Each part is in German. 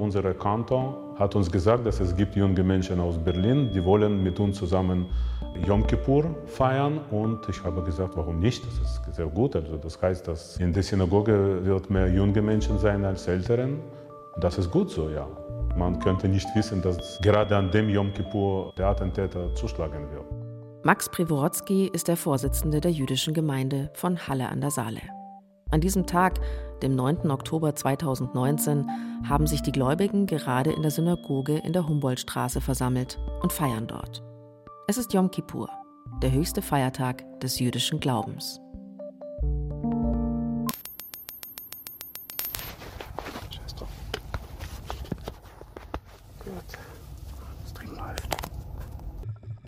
unser Kantor, hat uns gesagt, dass es gibt junge Menschen aus Berlin, die wollen mit uns zusammen Yom Kippur feiern. Und ich habe gesagt, warum nicht? Das ist sehr gut. Also das heißt, dass in der Synagoge wird mehr junge Menschen sein als älteren. Das ist gut so, ja. Man könnte nicht wissen, dass gerade an dem Yom Kippur der Attentäter zuschlagen wird. Max Privorotsky ist der Vorsitzende der jüdischen Gemeinde von Halle an der Saale. An diesem Tag, dem 9. Oktober 2019, haben sich die Gläubigen gerade in der Synagoge in der Humboldtstraße versammelt und feiern dort. Es ist Yom Kippur, der höchste Feiertag des jüdischen Glaubens.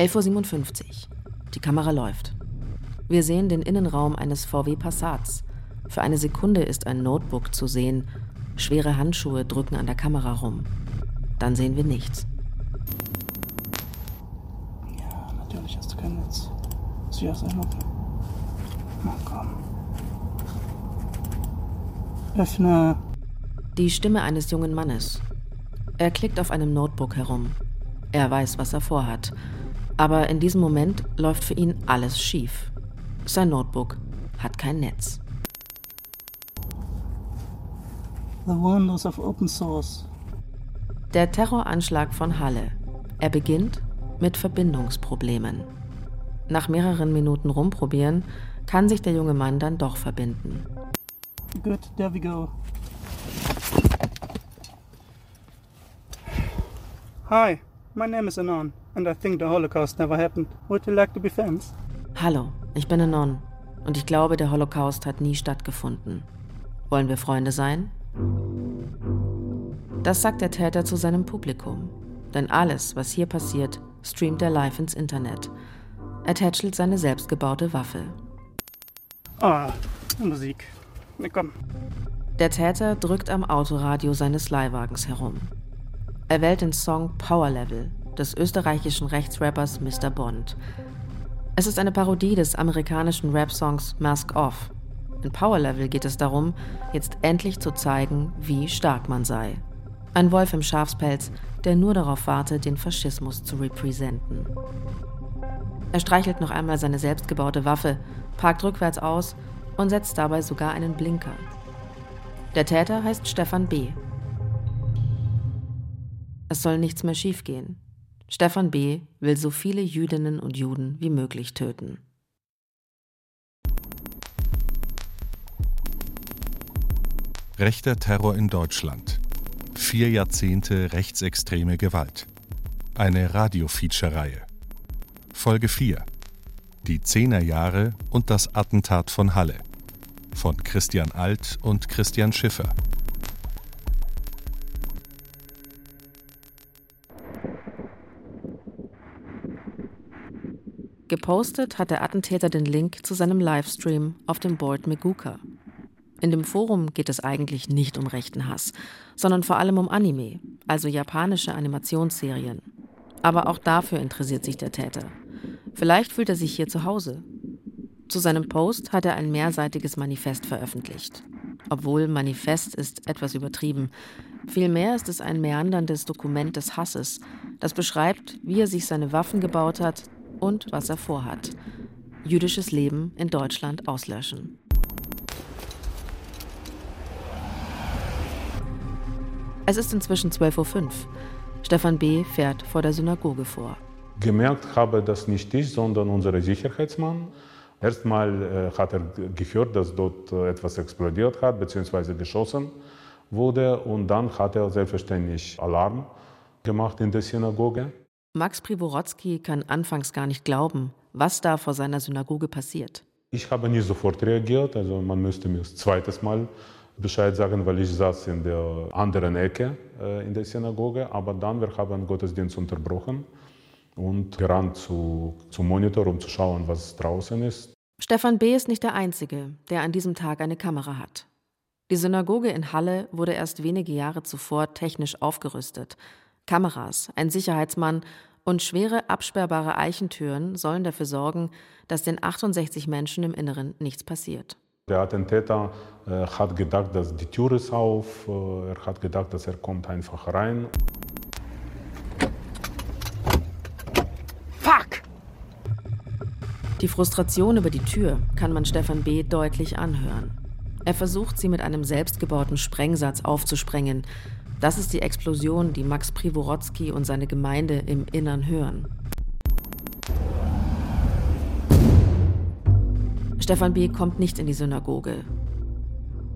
Elf Uhr. 57. Die Kamera läuft. Wir sehen den Innenraum eines VW Passats, für eine Sekunde ist ein Notebook zu sehen. Schwere Handschuhe drücken an der Kamera rum. Dann sehen wir nichts. Ja, natürlich hast du kein Netz. Sicher sein, okay. Na komm. Öffne. Die Stimme eines jungen Mannes. Er klickt auf einem Notebook herum. Er weiß, was er vorhat. Aber in diesem Moment läuft für ihn alles schief. Sein Notebook hat kein Netz. The Wonders of Open Source. Der Terroranschlag von Halle. Er beginnt mit Verbindungsproblemen. Nach mehreren Minuten rumprobieren kann sich der junge Mann dann doch verbinden. Good, there we go. Hi, my name is Anon, and I think the Holocaust never happened. Would you like to be friends? Hallo, ich bin Anon und ich glaube, der Holocaust hat nie stattgefunden. Wollen wir Freunde sein? Das sagt der Täter zu seinem Publikum. Denn alles, was hier passiert, streamt er live ins Internet. Er tätschelt seine selbstgebaute Waffe. Ah, Musik. Na komm. Der Täter drückt am Autoradio seines Leihwagens herum. Er wählt den Song Power Level des österreichischen Rechtsrappers Mr. Bond. Es ist eine Parodie des amerikanischen Rap-Songs Mask Off in Power Level geht es darum, jetzt endlich zu zeigen, wie stark man sei. Ein Wolf im Schafspelz, der nur darauf wartet, den Faschismus zu repräsentieren. Er streichelt noch einmal seine selbstgebaute Waffe, parkt rückwärts aus und setzt dabei sogar einen Blinker. Der Täter heißt Stefan B. Es soll nichts mehr schiefgehen. Stefan B. will so viele Jüdinnen und Juden wie möglich töten. Rechter Terror in Deutschland. Vier Jahrzehnte rechtsextreme Gewalt. Eine Radio-Feature-Reihe. Folge 4. Die Zehnerjahre und das Attentat von Halle. Von Christian Alt und Christian Schiffer. Gepostet hat der Attentäter den Link zu seinem Livestream auf dem Board Meguka. In dem Forum geht es eigentlich nicht um rechten Hass, sondern vor allem um Anime, also japanische Animationsserien. Aber auch dafür interessiert sich der Täter. Vielleicht fühlt er sich hier zu Hause. Zu seinem Post hat er ein mehrseitiges Manifest veröffentlicht. Obwohl Manifest ist etwas übertrieben. Vielmehr ist es ein meanderndes Dokument des Hasses, das beschreibt, wie er sich seine Waffen gebaut hat und was er vorhat. Jüdisches Leben in Deutschland auslöschen. Es ist inzwischen 12.05 Uhr. Stefan B. fährt vor der Synagoge vor. Gemerkt habe das nicht ich, sondern unser Sicherheitsmann. Erstmal äh, hat er gehört, dass dort äh, etwas explodiert hat bzw. geschossen wurde und dann hat er selbstverständlich Alarm gemacht in der Synagoge. Max Privorotsky kann anfangs gar nicht glauben, was da vor seiner Synagoge passiert. Ich habe nie sofort reagiert, also man müsste mir das zweites Mal Bescheid sagen, weil ich saß in der anderen Ecke äh, in der Synagoge. Aber dann, wir haben Gottesdienst unterbrochen und gerannt zu, zum Monitor, um zu schauen, was draußen ist. Stefan B. ist nicht der Einzige, der an diesem Tag eine Kamera hat. Die Synagoge in Halle wurde erst wenige Jahre zuvor technisch aufgerüstet. Kameras, ein Sicherheitsmann und schwere absperrbare Eichentüren sollen dafür sorgen, dass den 68 Menschen im Inneren nichts passiert. Der Attentäter äh, hat gedacht, dass die Tür ist auf. Äh, er hat gedacht, dass er kommt einfach rein. Fuck! Die Frustration über die Tür kann man Stefan B. deutlich anhören. Er versucht, sie mit einem selbstgebauten Sprengsatz aufzusprengen. Das ist die Explosion, die Max Privorotsky und seine Gemeinde im Innern hören. Stefan B. kommt nicht in die Synagoge.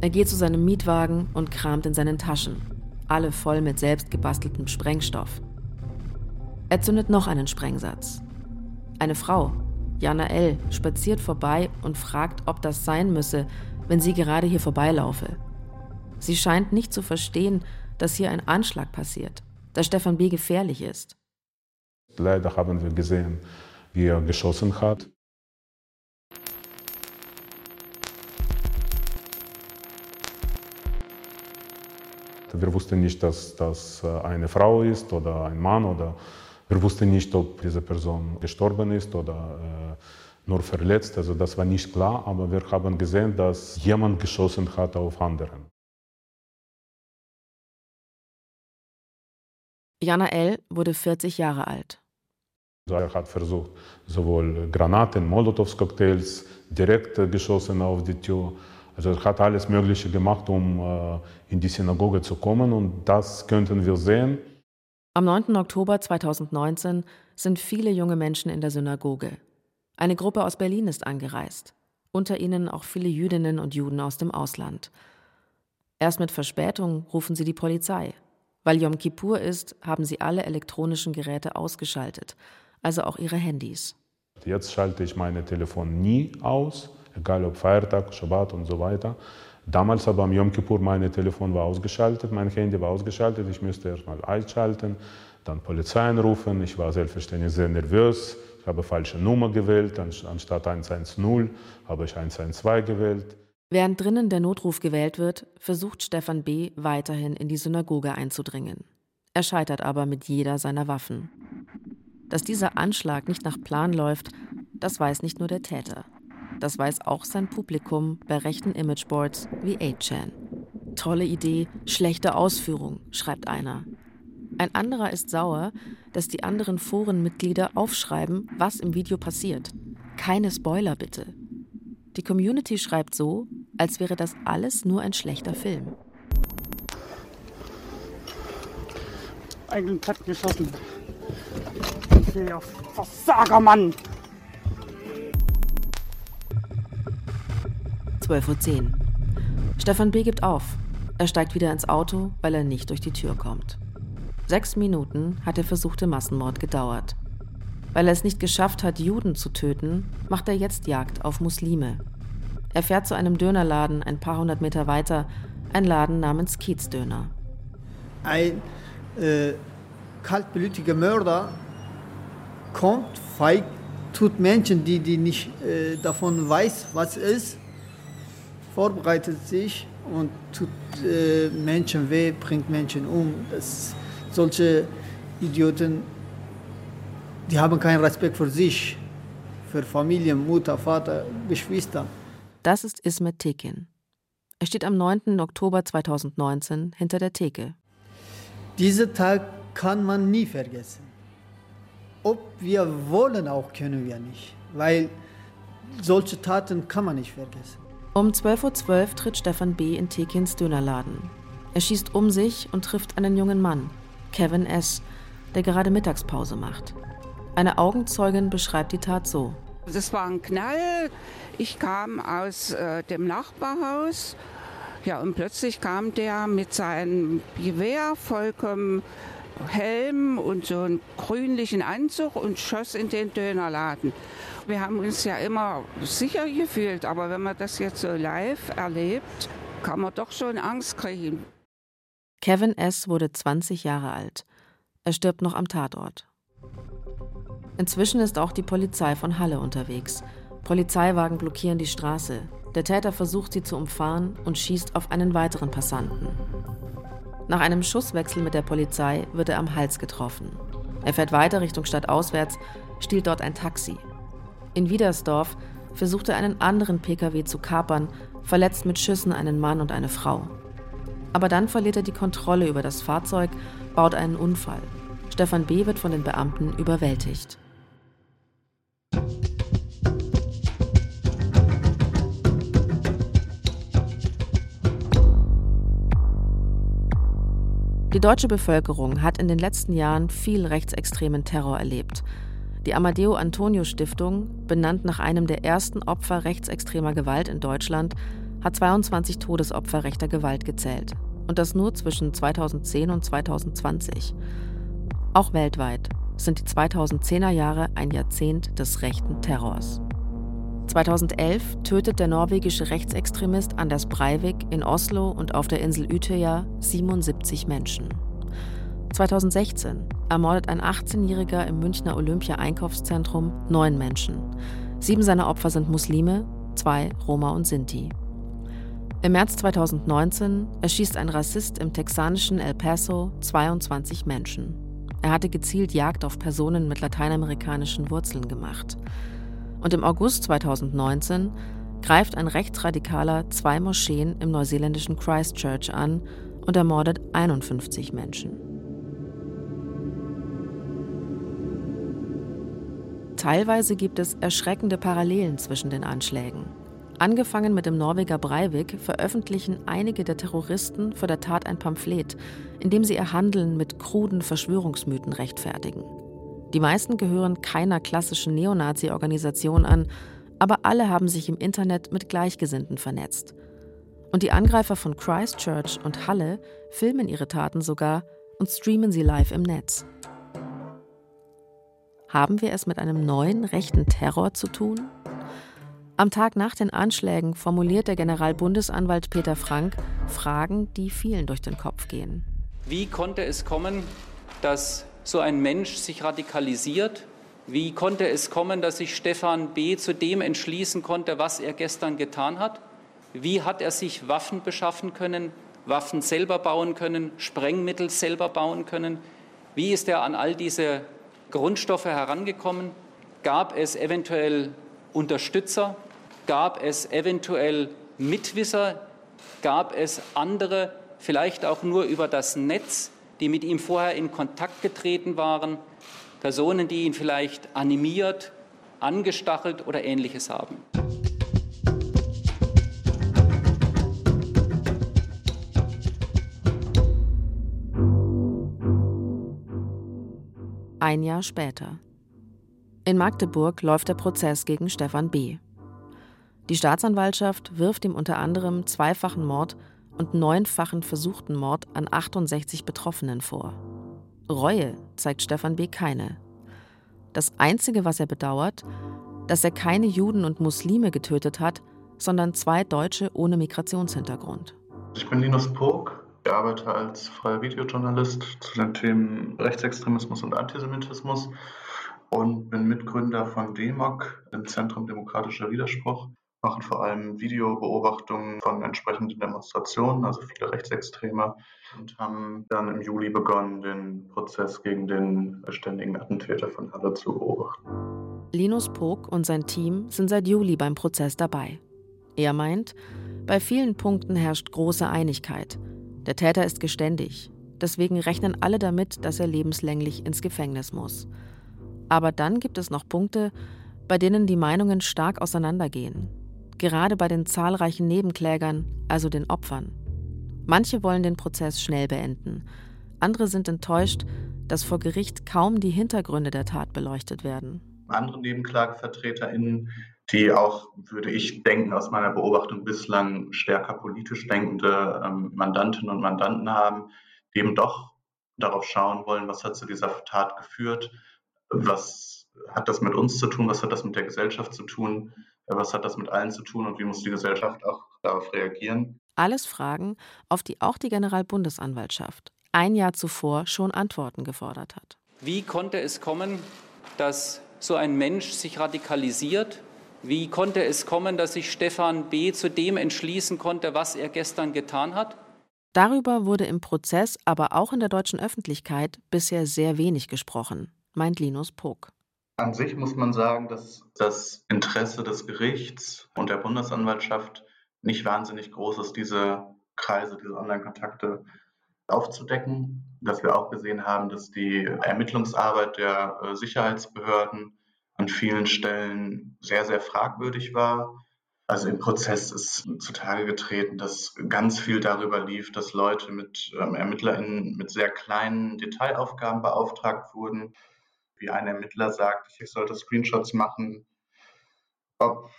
Er geht zu seinem Mietwagen und kramt in seinen Taschen, alle voll mit selbstgebasteltem Sprengstoff. Er zündet noch einen Sprengsatz. Eine Frau, Jana L., spaziert vorbei und fragt, ob das sein müsse, wenn sie gerade hier vorbeilaufe. Sie scheint nicht zu verstehen, dass hier ein Anschlag passiert, dass Stefan B. gefährlich ist. Leider haben wir gesehen, wie er geschossen hat. Wir wussten nicht, dass das äh, eine Frau ist oder ein Mann oder wir wussten nicht, ob diese Person gestorben ist oder äh, nur verletzt. Also das war nicht klar, aber wir haben gesehen, dass jemand geschossen hat auf anderen. Jana L. wurde 40 Jahre alt. Er hat versucht, sowohl Granaten, Molotows-Cocktails direkt geschossen auf die Tür. Also er hat alles Mögliche gemacht, um äh, in die Synagoge zu kommen und das könnten wir sehen. Am 9. Oktober 2019 sind viele junge Menschen in der Synagoge. Eine Gruppe aus Berlin ist angereist, unter ihnen auch viele Jüdinnen und Juden aus dem Ausland. Erst mit Verspätung rufen sie die Polizei. Weil Yom Kippur ist, haben sie alle elektronischen Geräte ausgeschaltet, also auch ihre Handys. Jetzt schalte ich mein Telefon nie aus, egal ob Feiertag, Shabbat und so weiter. Damals aber am Yom Kippur, mein Telefon war ausgeschaltet, mein Handy war ausgeschaltet. Ich musste erstmal einschalten, dann Polizei anrufen. Ich war selbstverständlich sehr nervös. Ich habe falsche Nummer gewählt. Anstatt 110 habe ich 112 gewählt. Während drinnen der Notruf gewählt wird, versucht Stefan B. weiterhin in die Synagoge einzudringen. Er scheitert aber mit jeder seiner Waffen. Dass dieser Anschlag nicht nach Plan läuft, das weiß nicht nur der Täter. Das weiß auch sein Publikum bei rechten Imageboards wie 8chan. Tolle Idee, schlechte Ausführung, schreibt einer. Ein anderer ist sauer, dass die anderen Forenmitglieder aufschreiben, was im Video passiert. Keine Spoiler bitte. Die Community schreibt so, als wäre das alles nur ein schlechter Film. Eigentlich hat geschossen. Der Versager, Mann! 12.10 Uhr. Stefan B. gibt auf. Er steigt wieder ins Auto, weil er nicht durch die Tür kommt. Sechs Minuten hat der versuchte Massenmord gedauert. Weil er es nicht geschafft hat, Juden zu töten, macht er jetzt Jagd auf Muslime. Er fährt zu einem Dönerladen ein paar hundert Meter weiter, ein Laden namens Kiezdöner. Ein äh, kaltblütiger Mörder kommt, feig, tut Menschen, die, die nicht äh, davon weiß, was ist, vorbereitet sich und tut äh, Menschen weh, bringt Menschen um. Das, solche Idioten, die haben keinen Respekt für sich, für Familie, Mutter, Vater, Geschwister. Das ist Ismet Tekin. Er steht am 9. Oktober 2019 hinter der Theke. Diesen Tag kann man nie vergessen. Ob wir wollen, auch können wir nicht, weil solche Taten kann man nicht vergessen. Um 12.12 Uhr tritt Stefan B. in Tekins Dönerladen. Er schießt um sich und trifft einen jungen Mann, Kevin S., der gerade Mittagspause macht. Eine Augenzeugin beschreibt die Tat so. Das war ein Knall. Ich kam aus äh, dem Nachbarhaus. Ja, und plötzlich kam der mit seinem Gewehr vollkommen Helm und so einen grünlichen Anzug und schoss in den Dönerladen. Wir haben uns ja immer sicher gefühlt, aber wenn man das jetzt so live erlebt, kann man doch schon Angst kriegen. Kevin S. wurde 20 Jahre alt. Er stirbt noch am Tatort. Inzwischen ist auch die Polizei von Halle unterwegs. Polizeiwagen blockieren die Straße. Der Täter versucht sie zu umfahren und schießt auf einen weiteren Passanten. Nach einem Schusswechsel mit der Polizei wird er am Hals getroffen. Er fährt weiter Richtung Stadt auswärts, stiehlt dort ein Taxi. In Wiedersdorf versucht er einen anderen Pkw zu kapern, verletzt mit Schüssen einen Mann und eine Frau. Aber dann verliert er die Kontrolle über das Fahrzeug, baut einen Unfall. Stefan B. wird von den Beamten überwältigt. Die deutsche Bevölkerung hat in den letzten Jahren viel rechtsextremen Terror erlebt. Die Amadeo Antonio Stiftung, benannt nach einem der ersten Opfer rechtsextremer Gewalt in Deutschland, hat 22 Todesopfer rechter Gewalt gezählt. Und das nur zwischen 2010 und 2020. Auch weltweit sind die 2010er Jahre ein Jahrzehnt des rechten Terrors. 2011 tötet der norwegische Rechtsextremist Anders Breivik in Oslo und auf der Insel Utøya 77 Menschen. 2016 ermordet ein 18-Jähriger im Münchner Olympia-Einkaufszentrum neun Menschen. Sieben seiner Opfer sind Muslime, zwei Roma und Sinti. Im März 2019 erschießt ein Rassist im texanischen El Paso 22 Menschen. Er hatte gezielt Jagd auf Personen mit lateinamerikanischen Wurzeln gemacht. Und im August 2019 greift ein Rechtsradikaler zwei Moscheen im neuseeländischen Christchurch an und ermordet 51 Menschen. Teilweise gibt es erschreckende Parallelen zwischen den Anschlägen. Angefangen mit dem Norweger Breivik veröffentlichen einige der Terroristen vor der Tat ein Pamphlet, in dem sie ihr Handeln mit kruden Verschwörungsmythen rechtfertigen. Die meisten gehören keiner klassischen Neonazi-Organisation an, aber alle haben sich im Internet mit Gleichgesinnten vernetzt. Und die Angreifer von Christchurch und Halle filmen ihre Taten sogar und streamen sie live im Netz. Haben wir es mit einem neuen rechten Terror zu tun? Am Tag nach den Anschlägen formuliert der Generalbundesanwalt Peter Frank Fragen, die vielen durch den Kopf gehen. Wie konnte es kommen, dass so ein Mensch sich radikalisiert? Wie konnte es kommen, dass sich Stefan B. zu dem entschließen konnte, was er gestern getan hat? Wie hat er sich Waffen beschaffen können, Waffen selber bauen können, Sprengmittel selber bauen können? Wie ist er an all diese Grundstoffe herangekommen? Gab es eventuell Unterstützer? Gab es eventuell Mitwisser? Gab es andere, vielleicht auch nur über das Netz, die mit ihm vorher in Kontakt getreten waren, Personen, die ihn vielleicht animiert, angestachelt oder ähnliches haben. Ein Jahr später. In Magdeburg läuft der Prozess gegen Stefan B. Die Staatsanwaltschaft wirft ihm unter anderem zweifachen Mord und neunfachen versuchten Mord an 68 Betroffenen vor. Reue zeigt Stefan B. keine. Das Einzige, was er bedauert, dass er keine Juden und Muslime getötet hat, sondern zwei Deutsche ohne Migrationshintergrund. Ich bin Linus Pog, ich arbeite als freier Videojournalist zu den Themen Rechtsextremismus und Antisemitismus und bin Mitgründer von DEMOC, dem Zentrum Demokratischer Widerspruch machen vor allem Videobeobachtungen von entsprechenden Demonstrationen, also viele Rechtsextreme, und haben dann im Juli begonnen, den Prozess gegen den ständigen Attentäter von Halle zu beobachten. Linus Pog und sein Team sind seit Juli beim Prozess dabei. Er meint, bei vielen Punkten herrscht große Einigkeit. Der Täter ist geständig. Deswegen rechnen alle damit, dass er lebenslänglich ins Gefängnis muss. Aber dann gibt es noch Punkte, bei denen die Meinungen stark auseinandergehen gerade bei den zahlreichen Nebenklägern, also den Opfern. Manche wollen den Prozess schnell beenden, andere sind enttäuscht, dass vor Gericht kaum die Hintergründe der Tat beleuchtet werden. Andere NebenklagevertreterInnen, die auch, würde ich denken, aus meiner Beobachtung bislang stärker politisch denkende ähm, Mandantinnen und Mandanten haben, die eben doch darauf schauen wollen, was hat zu dieser Tat geführt, was hat das mit uns zu tun, was hat das mit der Gesellschaft zu tun, was hat das mit allen zu tun und wie muss die Gesellschaft auch darauf reagieren? Alles Fragen, auf die auch die Generalbundesanwaltschaft ein Jahr zuvor schon Antworten gefordert hat. Wie konnte es kommen, dass so ein Mensch sich radikalisiert? Wie konnte es kommen, dass sich Stefan B. zu dem entschließen konnte, was er gestern getan hat? Darüber wurde im Prozess, aber auch in der deutschen Öffentlichkeit bisher sehr wenig gesprochen, meint Linus Pog. An sich muss man sagen, dass das Interesse des Gerichts und der Bundesanwaltschaft nicht wahnsinnig groß ist, diese Kreise, diese Online-Kontakte aufzudecken. Dass wir auch gesehen haben, dass die Ermittlungsarbeit der äh, Sicherheitsbehörden an vielen Stellen sehr, sehr fragwürdig war. Also im Prozess ist zutage getreten, dass ganz viel darüber lief, dass Leute mit ähm, ErmittlerInnen mit sehr kleinen Detailaufgaben beauftragt wurden. Wie ein Ermittler sagt, ich sollte Screenshots machen, ob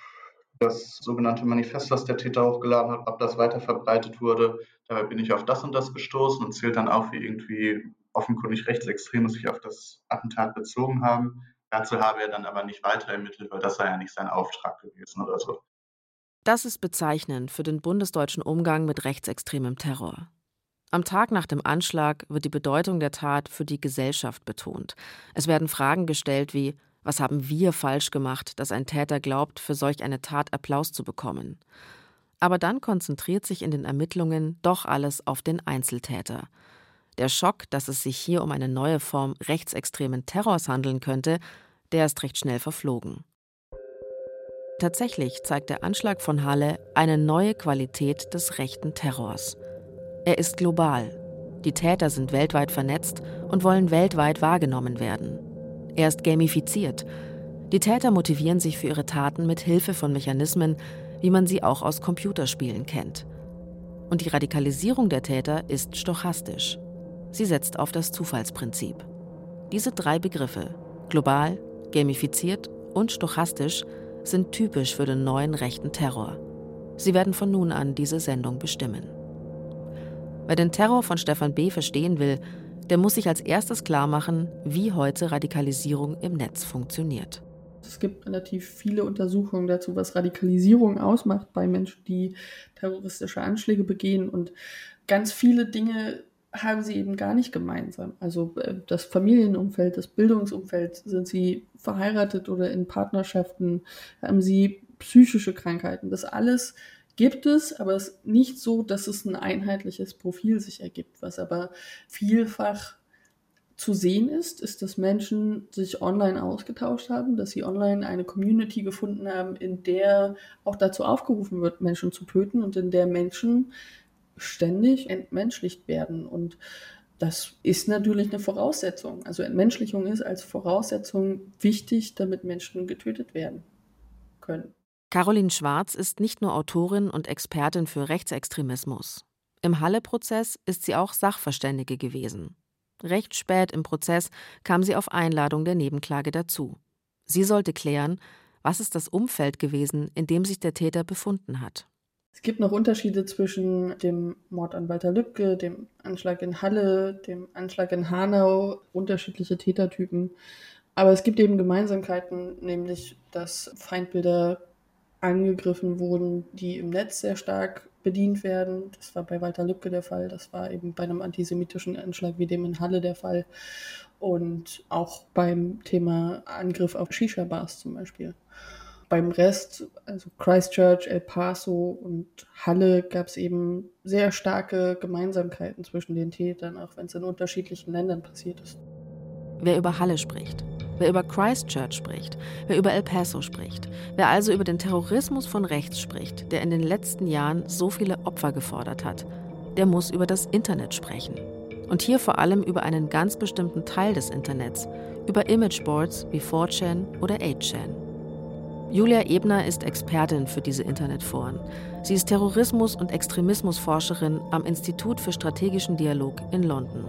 das sogenannte Manifest, was der Täter hochgeladen hat, ob das weiter verbreitet wurde. Dabei bin ich auf das und das gestoßen und zählt dann auf, wie irgendwie offenkundig Rechtsextreme sich auf das Attentat bezogen haben. Dazu habe er dann aber nicht weiter ermittelt, weil das sei ja nicht sein Auftrag gewesen oder so. Das ist bezeichnend für den bundesdeutschen Umgang mit rechtsextremem Terror. Am Tag nach dem Anschlag wird die Bedeutung der Tat für die Gesellschaft betont. Es werden Fragen gestellt wie was haben wir falsch gemacht, dass ein Täter glaubt, für solch eine Tat Applaus zu bekommen? Aber dann konzentriert sich in den Ermittlungen doch alles auf den Einzeltäter. Der Schock, dass es sich hier um eine neue Form rechtsextremen Terrors handeln könnte, der ist recht schnell verflogen. Tatsächlich zeigt der Anschlag von Halle eine neue Qualität des rechten Terrors. Er ist global. Die Täter sind weltweit vernetzt und wollen weltweit wahrgenommen werden. Er ist gamifiziert. Die Täter motivieren sich für ihre Taten mit Hilfe von Mechanismen, wie man sie auch aus Computerspielen kennt. Und die Radikalisierung der Täter ist stochastisch. Sie setzt auf das Zufallsprinzip. Diese drei Begriffe, global, gamifiziert und stochastisch, sind typisch für den neuen rechten Terror. Sie werden von nun an diese Sendung bestimmen. Wer den Terror von Stefan B. verstehen will, der muss sich als erstes klarmachen, wie heute Radikalisierung im Netz funktioniert. Es gibt relativ viele Untersuchungen dazu, was Radikalisierung ausmacht bei Menschen, die terroristische Anschläge begehen. Und ganz viele Dinge haben sie eben gar nicht gemeinsam. Also äh, das Familienumfeld, das Bildungsumfeld, sind sie verheiratet oder in Partnerschaften, haben sie psychische Krankheiten. Das alles gibt es, aber es ist nicht so, dass es ein einheitliches Profil sich ergibt. Was aber vielfach zu sehen ist, ist, dass Menschen sich online ausgetauscht haben, dass sie online eine Community gefunden haben, in der auch dazu aufgerufen wird, Menschen zu töten und in der Menschen ständig entmenschlicht werden. Und das ist natürlich eine Voraussetzung. Also Entmenschlichung ist als Voraussetzung wichtig, damit Menschen getötet werden können. Caroline Schwarz ist nicht nur Autorin und Expertin für Rechtsextremismus. Im Halle-Prozess ist sie auch Sachverständige gewesen. Recht spät im Prozess kam sie auf Einladung der Nebenklage dazu. Sie sollte klären, was ist das Umfeld gewesen, in dem sich der Täter befunden hat. Es gibt noch Unterschiede zwischen dem Mord an Walter Lübcke, dem Anschlag in Halle, dem Anschlag in Hanau, unterschiedliche Tätertypen. Aber es gibt eben Gemeinsamkeiten, nämlich dass Feindbilder angegriffen wurden, die im Netz sehr stark bedient werden. Das war bei Walter Lübcke der Fall, das war eben bei einem antisemitischen Anschlag wie dem in Halle der Fall und auch beim Thema Angriff auf Shisha-Bars zum Beispiel. Beim Rest, also Christchurch, El Paso und Halle, gab es eben sehr starke Gemeinsamkeiten zwischen den Tätern, auch wenn es in unterschiedlichen Ländern passiert ist. Wer über Halle spricht, wer über Christchurch spricht, wer über El Paso spricht, wer also über den Terrorismus von rechts spricht, der in den letzten Jahren so viele Opfer gefordert hat, der muss über das Internet sprechen. Und hier vor allem über einen ganz bestimmten Teil des Internets, über Imageboards wie 4chan oder 8chan. Julia Ebner ist Expertin für diese Internetforen. Sie ist Terrorismus- und Extremismusforscherin am Institut für strategischen Dialog in London.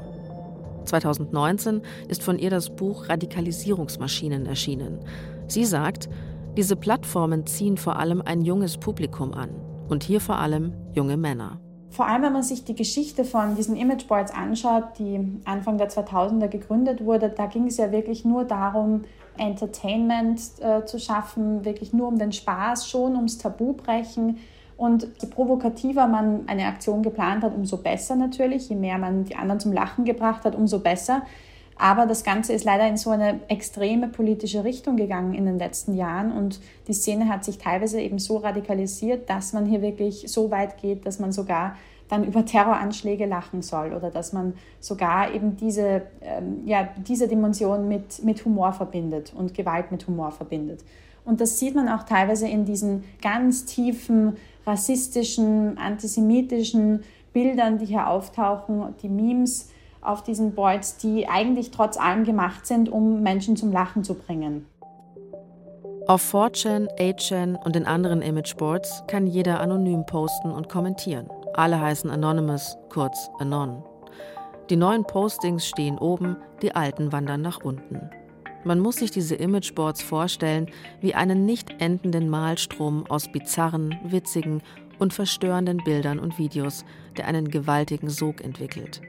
2019 ist von ihr das Buch Radikalisierungsmaschinen erschienen. Sie sagt, diese Plattformen ziehen vor allem ein junges Publikum an und hier vor allem junge Männer. Vor allem, wenn man sich die Geschichte von diesen Imageboards anschaut, die Anfang der 2000er gegründet wurde, da ging es ja wirklich nur darum, Entertainment äh, zu schaffen, wirklich nur um den Spaß, schon ums Tabubrechen. Und je provokativer man eine Aktion geplant hat, umso besser natürlich. Je mehr man die anderen zum Lachen gebracht hat, umso besser. Aber das Ganze ist leider in so eine extreme politische Richtung gegangen in den letzten Jahren und die Szene hat sich teilweise eben so radikalisiert, dass man hier wirklich so weit geht, dass man sogar dann über Terroranschläge lachen soll oder dass man sogar eben diese, ähm, ja, diese Dimension mit, mit Humor verbindet und Gewalt mit Humor verbindet. Und das sieht man auch teilweise in diesen ganz tiefen rassistischen, antisemitischen Bildern, die hier auftauchen, die Memes auf diesen Boards, die eigentlich trotz allem gemacht sind, um Menschen zum Lachen zu bringen. Auf 4chan, 8chan und den anderen Imageboards kann jeder anonym posten und kommentieren. Alle heißen Anonymous, kurz Anon. Die neuen Postings stehen oben, die alten wandern nach unten. Man muss sich diese Imageboards vorstellen wie einen nicht endenden Malstrom aus bizarren, witzigen und verstörenden Bildern und Videos, der einen gewaltigen Sog entwickelt.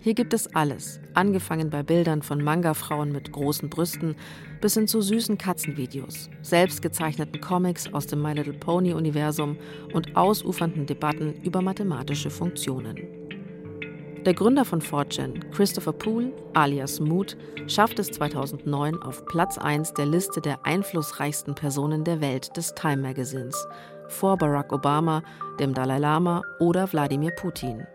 Hier gibt es alles, angefangen bei Bildern von Manga-Frauen mit großen Brüsten bis hin zu süßen Katzenvideos, selbstgezeichneten Comics aus dem My Little Pony-Universum und ausufernden Debatten über mathematische Funktionen. Der Gründer von 4chan, Christopher Poole, alias Mood, schafft es 2009 auf Platz 1 der Liste der einflussreichsten Personen der Welt des Time Magazins, vor Barack Obama, dem Dalai Lama oder Wladimir Putin.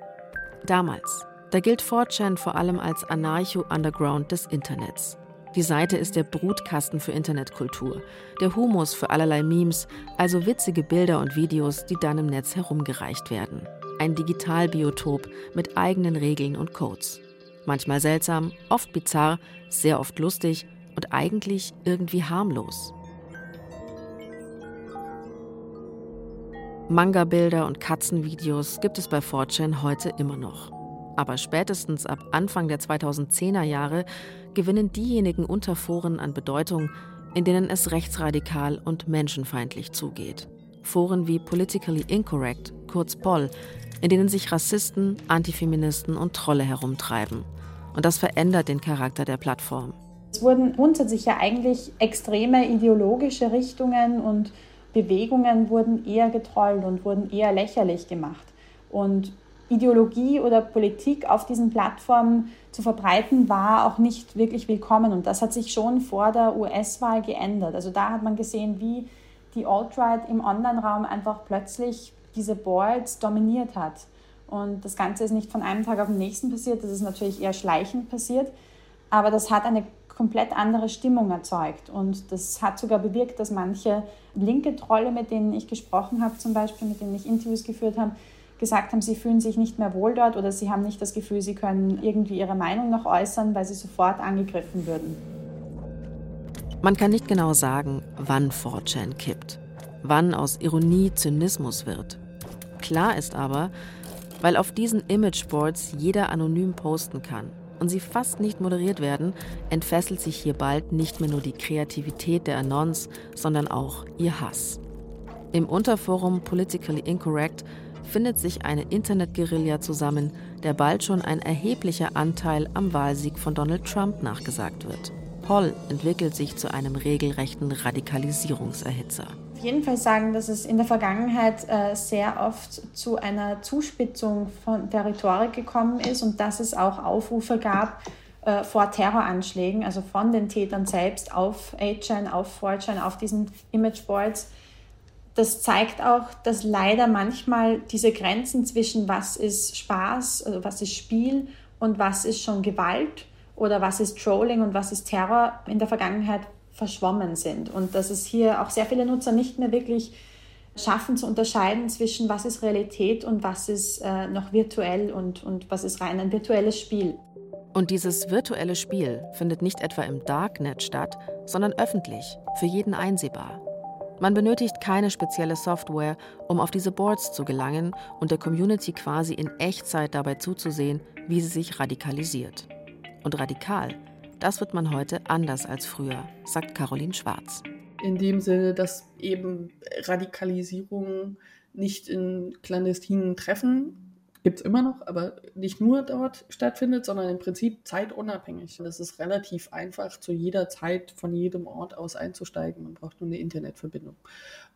Damals, da gilt 4chan vor allem als Anarcho-Underground des Internets. Die Seite ist der Brutkasten für Internetkultur, der Humus für allerlei Memes, also witzige Bilder und Videos, die dann im Netz herumgereicht werden. Ein Digitalbiotop mit eigenen Regeln und Codes. Manchmal seltsam, oft bizarr, sehr oft lustig und eigentlich irgendwie harmlos. Manga-Bilder und Katzenvideos gibt es bei 4chan heute immer noch. Aber spätestens ab Anfang der 2010er Jahre gewinnen diejenigen Unterforen an Bedeutung, in denen es rechtsradikal und menschenfeindlich zugeht. Foren wie Politically Incorrect, kurz POL, in denen sich Rassisten, Antifeministen und Trolle herumtreiben. Und das verändert den Charakter der Plattform. Es wurden grundsätzlich ja eigentlich extreme ideologische Richtungen und Bewegungen wurden eher getrollt und wurden eher lächerlich gemacht. Und Ideologie oder Politik auf diesen Plattformen zu verbreiten, war auch nicht wirklich willkommen. Und das hat sich schon vor der US-Wahl geändert. Also da hat man gesehen, wie die Alt-Right im Online-Raum einfach plötzlich diese Boards dominiert hat. Und das Ganze ist nicht von einem Tag auf den nächsten passiert, das ist natürlich eher schleichend passiert, aber das hat eine komplett andere Stimmung erzeugt. Und das hat sogar bewirkt, dass manche linke Trolle, mit denen ich gesprochen habe, zum Beispiel, mit denen ich Interviews geführt habe, gesagt haben, sie fühlen sich nicht mehr wohl dort oder sie haben nicht das Gefühl, sie können irgendwie ihre Meinung noch äußern, weil sie sofort angegriffen würden. Man kann nicht genau sagen, wann 4chan kippt, wann aus Ironie Zynismus wird. Klar ist aber, weil auf diesen Imageboards jeder anonym posten kann und sie fast nicht moderiert werden, entfesselt sich hier bald nicht mehr nur die Kreativität der Anons, sondern auch ihr Hass. Im Unterforum Politically Incorrect findet sich eine Internetguerilla zusammen, der bald schon ein erheblicher Anteil am Wahlsieg von Donald Trump nachgesagt wird. Paul entwickelt sich zu einem regelrechten Radikalisierungserhitzer. Auf jeden Fall sagen, dass es in der Vergangenheit äh, sehr oft zu einer Zuspitzung von der Rhetorik gekommen ist und dass es auch Aufrufe gab äh, vor Terroranschlägen, also von den Tätern selbst auf 8chan, auf 4chan, auf diesen Imageboards das zeigt auch, dass leider manchmal diese Grenzen zwischen was ist Spaß, also was ist Spiel und was ist schon Gewalt oder was ist Trolling und was ist Terror in der Vergangenheit verschwommen sind. Und dass es hier auch sehr viele Nutzer nicht mehr wirklich schaffen zu unterscheiden zwischen was ist Realität und was ist äh, noch virtuell und, und was ist rein ein virtuelles Spiel. Und dieses virtuelle Spiel findet nicht etwa im Darknet statt, sondern öffentlich, für jeden einsehbar. Man benötigt keine spezielle Software, um auf diese Boards zu gelangen und der Community quasi in Echtzeit dabei zuzusehen, wie sie sich radikalisiert. Und radikal, das wird man heute anders als früher, sagt Caroline Schwarz. In dem Sinne, dass eben Radikalisierung nicht in clandestinen Treffen gibt es immer noch, aber nicht nur dort stattfindet, sondern im Prinzip zeitunabhängig. Und es ist relativ einfach, zu jeder Zeit von jedem Ort aus einzusteigen. Man braucht nur eine Internetverbindung.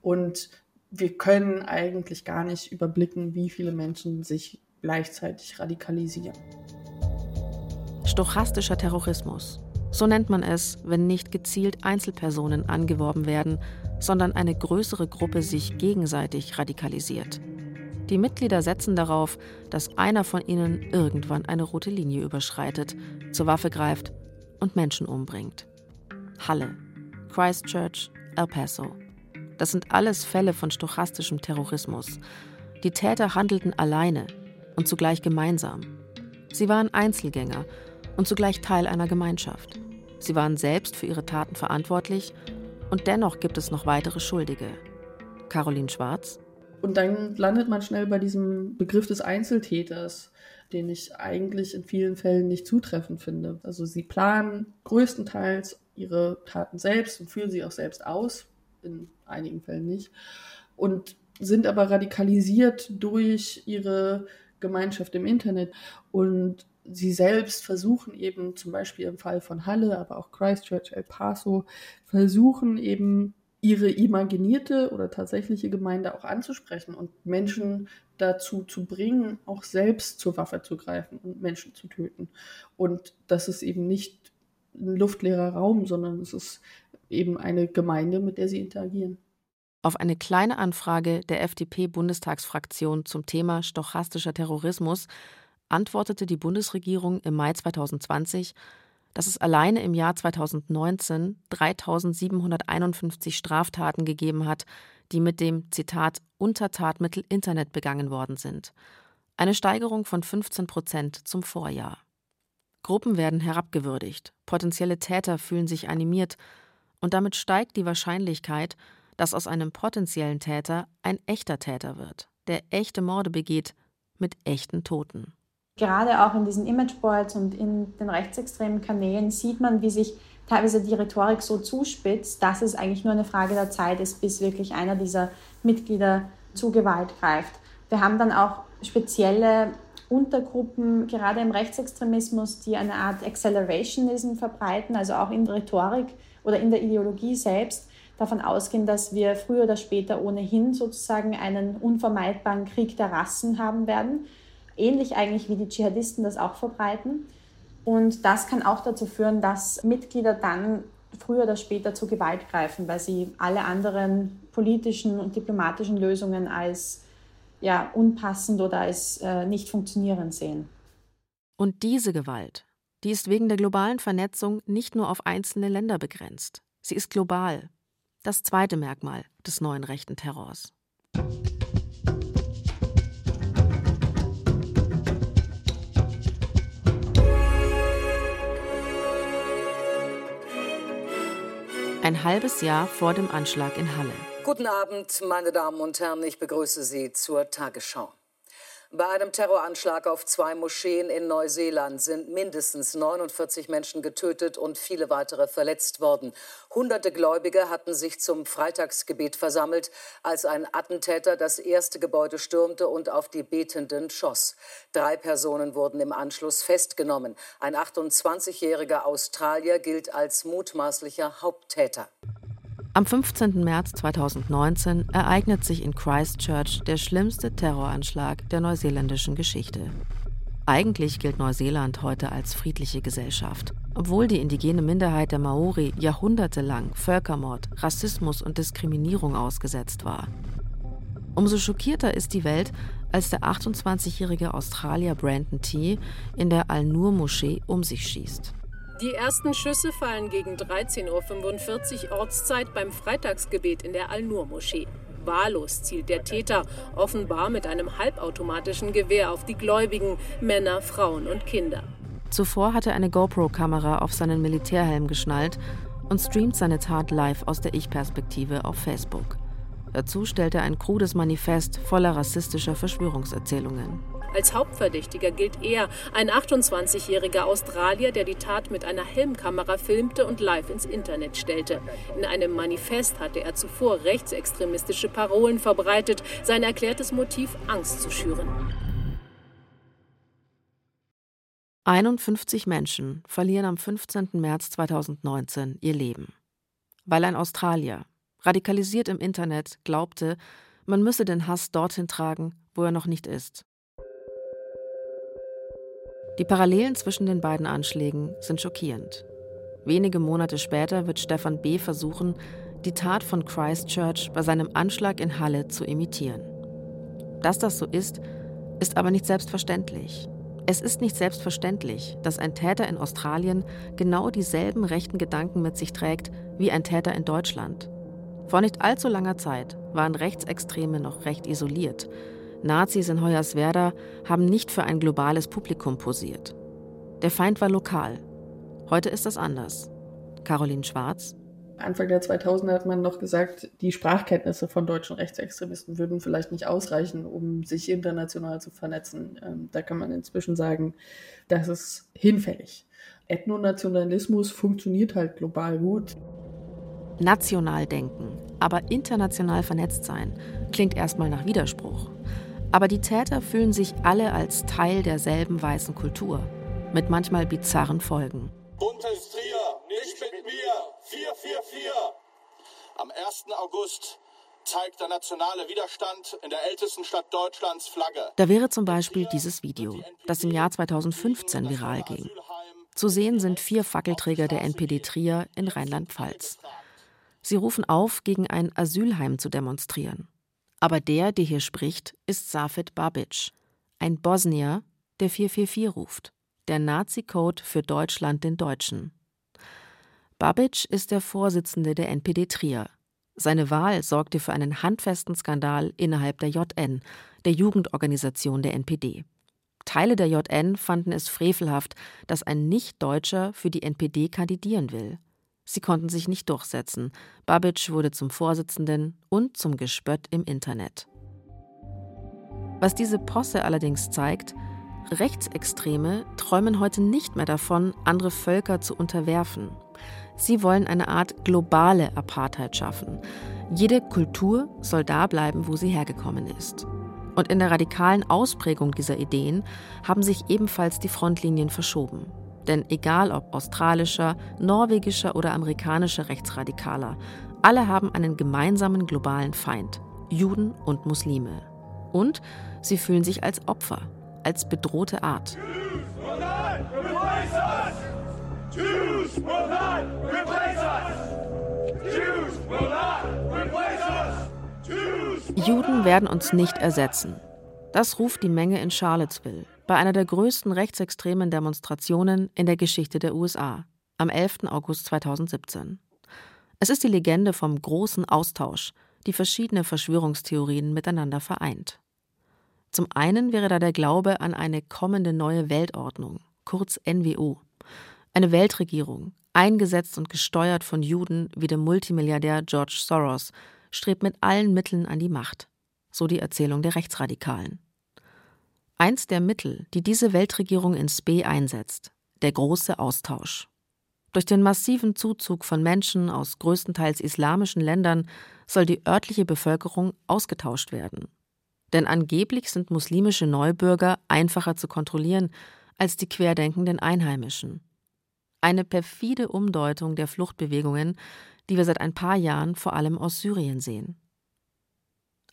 Und wir können eigentlich gar nicht überblicken, wie viele Menschen sich gleichzeitig radikalisieren. Stochastischer Terrorismus. So nennt man es, wenn nicht gezielt Einzelpersonen angeworben werden, sondern eine größere Gruppe sich gegenseitig radikalisiert. Die Mitglieder setzen darauf, dass einer von ihnen irgendwann eine rote Linie überschreitet, zur Waffe greift und Menschen umbringt. Halle, Christchurch, El Paso. Das sind alles Fälle von stochastischem Terrorismus. Die Täter handelten alleine und zugleich gemeinsam. Sie waren Einzelgänger und zugleich Teil einer Gemeinschaft. Sie waren selbst für ihre Taten verantwortlich und dennoch gibt es noch weitere Schuldige. Caroline Schwarz. Und dann landet man schnell bei diesem Begriff des Einzeltäters, den ich eigentlich in vielen Fällen nicht zutreffend finde. Also sie planen größtenteils ihre Taten selbst und führen sie auch selbst aus, in einigen Fällen nicht, und sind aber radikalisiert durch ihre Gemeinschaft im Internet. Und sie selbst versuchen eben zum Beispiel im Fall von Halle, aber auch Christchurch, El Paso, versuchen eben ihre imaginierte oder tatsächliche Gemeinde auch anzusprechen und Menschen dazu zu bringen, auch selbst zur Waffe zu greifen und Menschen zu töten. Und das ist eben nicht ein luftleerer Raum, sondern es ist eben eine Gemeinde, mit der sie interagieren. Auf eine kleine Anfrage der FDP-Bundestagsfraktion zum Thema stochastischer Terrorismus antwortete die Bundesregierung im Mai 2020, dass es alleine im Jahr 2019 3751 Straftaten gegeben hat, die mit dem Zitat Untertatmittel Internet begangen worden sind. Eine Steigerung von 15 Prozent zum Vorjahr. Gruppen werden herabgewürdigt, potenzielle Täter fühlen sich animiert und damit steigt die Wahrscheinlichkeit, dass aus einem potenziellen Täter ein echter Täter wird, der echte Morde begeht mit echten Toten. Gerade auch in diesen Imageboards und in den rechtsextremen Kanälen sieht man, wie sich teilweise die Rhetorik so zuspitzt, dass es eigentlich nur eine Frage der Zeit ist, bis wirklich einer dieser Mitglieder zu Gewalt greift. Wir haben dann auch spezielle Untergruppen, gerade im Rechtsextremismus, die eine Art Accelerationism verbreiten, also auch in der Rhetorik oder in der Ideologie selbst davon ausgehen, dass wir früher oder später ohnehin sozusagen einen unvermeidbaren Krieg der Rassen haben werden ähnlich eigentlich wie die Dschihadisten das auch verbreiten. Und das kann auch dazu führen, dass Mitglieder dann früher oder später zur Gewalt greifen, weil sie alle anderen politischen und diplomatischen Lösungen als ja, unpassend oder als äh, nicht funktionierend sehen. Und diese Gewalt, die ist wegen der globalen Vernetzung nicht nur auf einzelne Länder begrenzt. Sie ist global. Das zweite Merkmal des neuen rechten Terrors. Ein halbes Jahr vor dem Anschlag in Halle. Guten Abend, meine Damen und Herren. Ich begrüße Sie zur Tagesschau. Bei einem Terroranschlag auf zwei Moscheen in Neuseeland sind mindestens 49 Menschen getötet und viele weitere verletzt worden. Hunderte Gläubige hatten sich zum Freitagsgebet versammelt, als ein Attentäter das erste Gebäude stürmte und auf die Betenden schoss. Drei Personen wurden im Anschluss festgenommen. Ein 28-jähriger Australier gilt als mutmaßlicher Haupttäter. Am 15. März 2019 ereignet sich in Christchurch der schlimmste Terroranschlag der neuseeländischen Geschichte. Eigentlich gilt Neuseeland heute als friedliche Gesellschaft, obwohl die indigene Minderheit der Maori jahrhundertelang Völkermord, Rassismus und Diskriminierung ausgesetzt war. Umso schockierter ist die Welt, als der 28-jährige Australier Brandon T. in der Al-Nur-Moschee um sich schießt. Die ersten Schüsse fallen gegen 13.45 Uhr Ortszeit beim Freitagsgebet in der Al-Nur-Moschee. Wahllos zielt der Täter, offenbar mit einem halbautomatischen Gewehr auf die Gläubigen, Männer, Frauen und Kinder. Zuvor hat er eine GoPro-Kamera auf seinen Militärhelm geschnallt und streamt seine Tat live aus der Ich-Perspektive auf Facebook. Dazu stellt er ein krudes Manifest voller rassistischer Verschwörungserzählungen. Als Hauptverdächtiger gilt er, ein 28-jähriger Australier, der die Tat mit einer Helmkamera filmte und live ins Internet stellte. In einem Manifest hatte er zuvor rechtsextremistische Parolen verbreitet, sein erklärtes Motiv Angst zu schüren. 51 Menschen verlieren am 15. März 2019 ihr Leben. Weil ein Australier, radikalisiert im Internet, glaubte, man müsse den Hass dorthin tragen, wo er noch nicht ist. Die Parallelen zwischen den beiden Anschlägen sind schockierend. Wenige Monate später wird Stefan B. versuchen, die Tat von Christchurch bei seinem Anschlag in Halle zu imitieren. Dass das so ist, ist aber nicht selbstverständlich. Es ist nicht selbstverständlich, dass ein Täter in Australien genau dieselben rechten Gedanken mit sich trägt wie ein Täter in Deutschland. Vor nicht allzu langer Zeit waren Rechtsextreme noch recht isoliert. Nazis in Hoyerswerda haben nicht für ein globales Publikum posiert. Der Feind war lokal. Heute ist das anders. Caroline Schwarz. Anfang der 2000er hat man noch gesagt, die Sprachkenntnisse von deutschen Rechtsextremisten würden vielleicht nicht ausreichen, um sich international zu vernetzen. Ähm, da kann man inzwischen sagen, das ist hinfällig. Ethnonationalismus funktioniert halt global gut. National denken, aber international vernetzt sein, klingt erstmal nach Widerspruch. Aber die Täter fühlen sich alle als Teil derselben weißen Kultur, mit manchmal bizarren Folgen. Buntes Trier, nicht mit mir, 444. Am 1. August zeigt der nationale Widerstand in der ältesten Stadt Deutschlands Flagge. Da wäre zum Beispiel dieses Video, das im Jahr 2015 viral ging. Zu sehen sind vier Fackelträger der NPD Trier in Rheinland-Pfalz. Sie rufen auf, gegen ein Asylheim zu demonstrieren. Aber der, der hier spricht, ist Safet Babic, ein Bosnier, der 444 ruft, der Nazi-Code für Deutschland den Deutschen. Babic ist der Vorsitzende der NPD Trier. Seine Wahl sorgte für einen handfesten Skandal innerhalb der JN, der Jugendorganisation der NPD. Teile der JN fanden es frevelhaft, dass ein Nicht-Deutscher für die NPD kandidieren will. Sie konnten sich nicht durchsetzen. Babic wurde zum Vorsitzenden und zum Gespött im Internet. Was diese Posse allerdings zeigt, Rechtsextreme träumen heute nicht mehr davon, andere Völker zu unterwerfen. Sie wollen eine Art globale Apartheid schaffen. Jede Kultur soll da bleiben, wo sie hergekommen ist. Und in der radikalen Ausprägung dieser Ideen haben sich ebenfalls die Frontlinien verschoben. Denn egal ob australischer, norwegischer oder amerikanischer Rechtsradikaler, alle haben einen gemeinsamen globalen Feind, Juden und Muslime. Und sie fühlen sich als Opfer, als bedrohte Art. Juden werden uns nicht ersetzen. Das ruft die Menge in Charlottesville, bei einer der größten rechtsextremen Demonstrationen in der Geschichte der USA, am 11. August 2017. Es ist die Legende vom großen Austausch, die verschiedene Verschwörungstheorien miteinander vereint. Zum einen wäre da der Glaube an eine kommende neue Weltordnung, kurz NWO, eine Weltregierung, eingesetzt und gesteuert von Juden wie dem Multimilliardär George Soros, strebt mit allen Mitteln an die Macht, so die Erzählung der Rechtsradikalen. Eins der Mittel, die diese Weltregierung in Spee einsetzt, der große Austausch. Durch den massiven Zuzug von Menschen aus größtenteils islamischen Ländern soll die örtliche Bevölkerung ausgetauscht werden. Denn angeblich sind muslimische Neubürger einfacher zu kontrollieren als die querdenkenden Einheimischen. Eine perfide Umdeutung der Fluchtbewegungen, die wir seit ein paar Jahren vor allem aus Syrien sehen.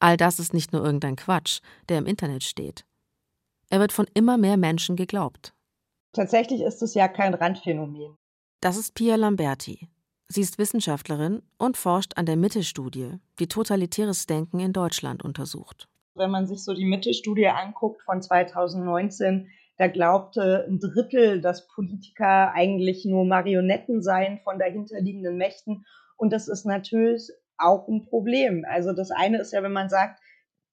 All das ist nicht nur irgendein Quatsch, der im Internet steht. Er wird von immer mehr Menschen geglaubt. Tatsächlich ist es ja kein Randphänomen. Das ist Pia Lamberti. Sie ist Wissenschaftlerin und forscht an der Mitte-Studie, die totalitäres Denken in Deutschland untersucht. Wenn man sich so die Mitte-Studie anguckt von 2019, da glaubte ein Drittel, dass Politiker eigentlich nur Marionetten seien von dahinterliegenden Mächten und das ist natürlich auch ein Problem. Also das eine ist ja, wenn man sagt,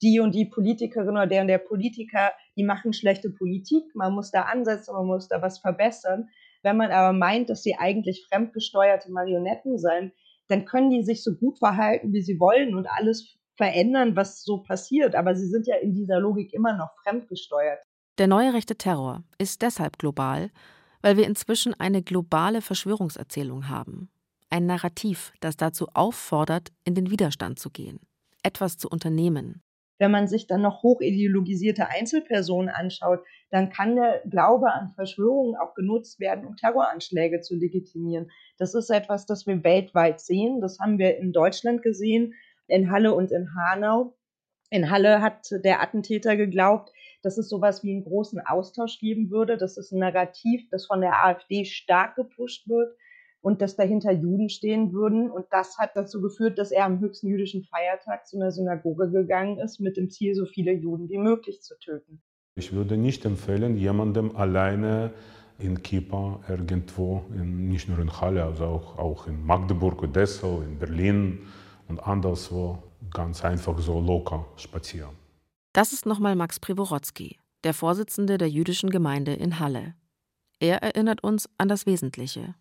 die und die Politikerin oder der und der Politiker, die machen schlechte Politik, man muss da ansetzen, man muss da was verbessern. Wenn man aber meint, dass sie eigentlich fremdgesteuerte Marionetten seien, dann können die sich so gut verhalten, wie sie wollen und alles verändern, was so passiert. Aber sie sind ja in dieser Logik immer noch fremdgesteuert. Der neue rechte Terror ist deshalb global, weil wir inzwischen eine globale Verschwörungserzählung haben ein Narrativ, das dazu auffordert, in den Widerstand zu gehen, etwas zu unternehmen. Wenn man sich dann noch hochideologisierte Einzelpersonen anschaut, dann kann der Glaube an Verschwörungen auch genutzt werden, um Terroranschläge zu legitimieren. Das ist etwas, das wir weltweit sehen. Das haben wir in Deutschland gesehen, in Halle und in Hanau. In Halle hat der Attentäter geglaubt, dass es sowas wie einen großen Austausch geben würde. Das ist ein Narrativ, das von der AfD stark gepusht wird und dass dahinter Juden stehen würden. Und das hat dazu geführt, dass er am höchsten jüdischen Feiertag zu einer Synagoge gegangen ist, mit dem Ziel, so viele Juden wie möglich zu töten. Ich würde nicht empfehlen, jemandem alleine in Kieper irgendwo, in, nicht nur in Halle, also auch, auch in Magdeburg, Dessau, in Berlin, und anderswo ganz einfach so locker spazieren. Das ist nochmal Max Privorotsky, der Vorsitzende der jüdischen Gemeinde in Halle. Er erinnert uns an das Wesentliche.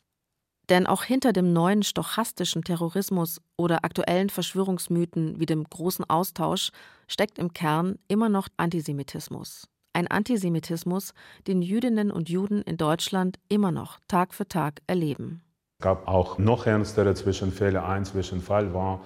Denn auch hinter dem neuen stochastischen Terrorismus oder aktuellen Verschwörungsmythen wie dem großen Austausch steckt im Kern immer noch Antisemitismus. Ein Antisemitismus, den Jüdinnen und Juden in Deutschland immer noch Tag für Tag erleben. Es gab auch noch ernstere Zwischenfälle. Ein Zwischenfall war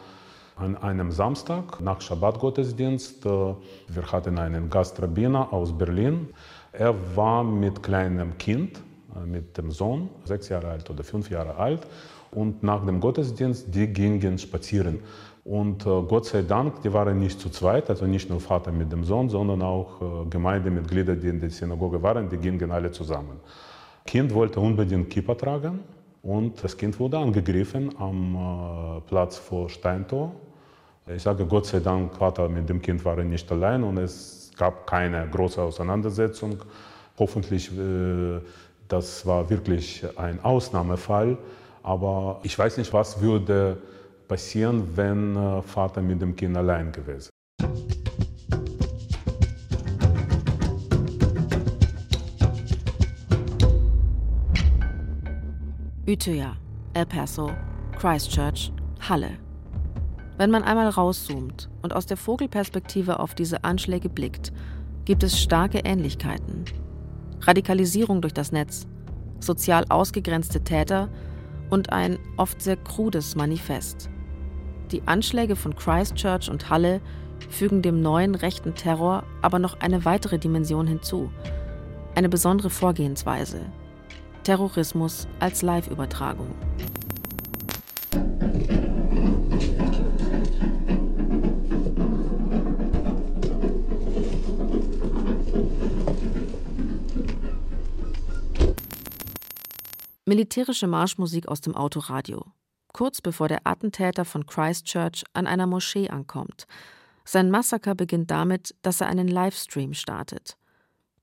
an einem Samstag nach Schabbat-Gottesdienst. Wir hatten einen Gastrabbiner aus Berlin. Er war mit kleinem Kind mit dem Sohn, sechs Jahre alt oder fünf Jahre alt. Und nach dem Gottesdienst, die gingen spazieren. Und äh, Gott sei Dank, die waren nicht zu zweit, also nicht nur Vater mit dem Sohn, sondern auch äh, Gemeindemitglieder, die in der Synagoge waren, die gingen alle zusammen. Kind wollte unbedingt Kippa tragen und das Kind wurde angegriffen am äh, Platz vor Steintor. Ich sage Gott sei Dank, Vater mit dem Kind waren nicht allein und es gab keine große Auseinandersetzung. Hoffentlich äh, das war wirklich ein Ausnahmefall, aber ich weiß nicht, was würde passieren, wenn äh, Vater mit dem Kind allein gewesen Utøya, El Paso, Christchurch, Halle. Wenn man einmal rauszoomt und aus der Vogelperspektive auf diese Anschläge blickt, gibt es starke Ähnlichkeiten. Radikalisierung durch das Netz, sozial ausgegrenzte Täter und ein oft sehr krudes Manifest. Die Anschläge von Christchurch und Halle fügen dem neuen rechten Terror aber noch eine weitere Dimension hinzu, eine besondere Vorgehensweise. Terrorismus als Live-Übertragung. Militärische Marschmusik aus dem Autoradio. Kurz bevor der Attentäter von Christchurch an einer Moschee ankommt. Sein Massaker beginnt damit, dass er einen Livestream startet.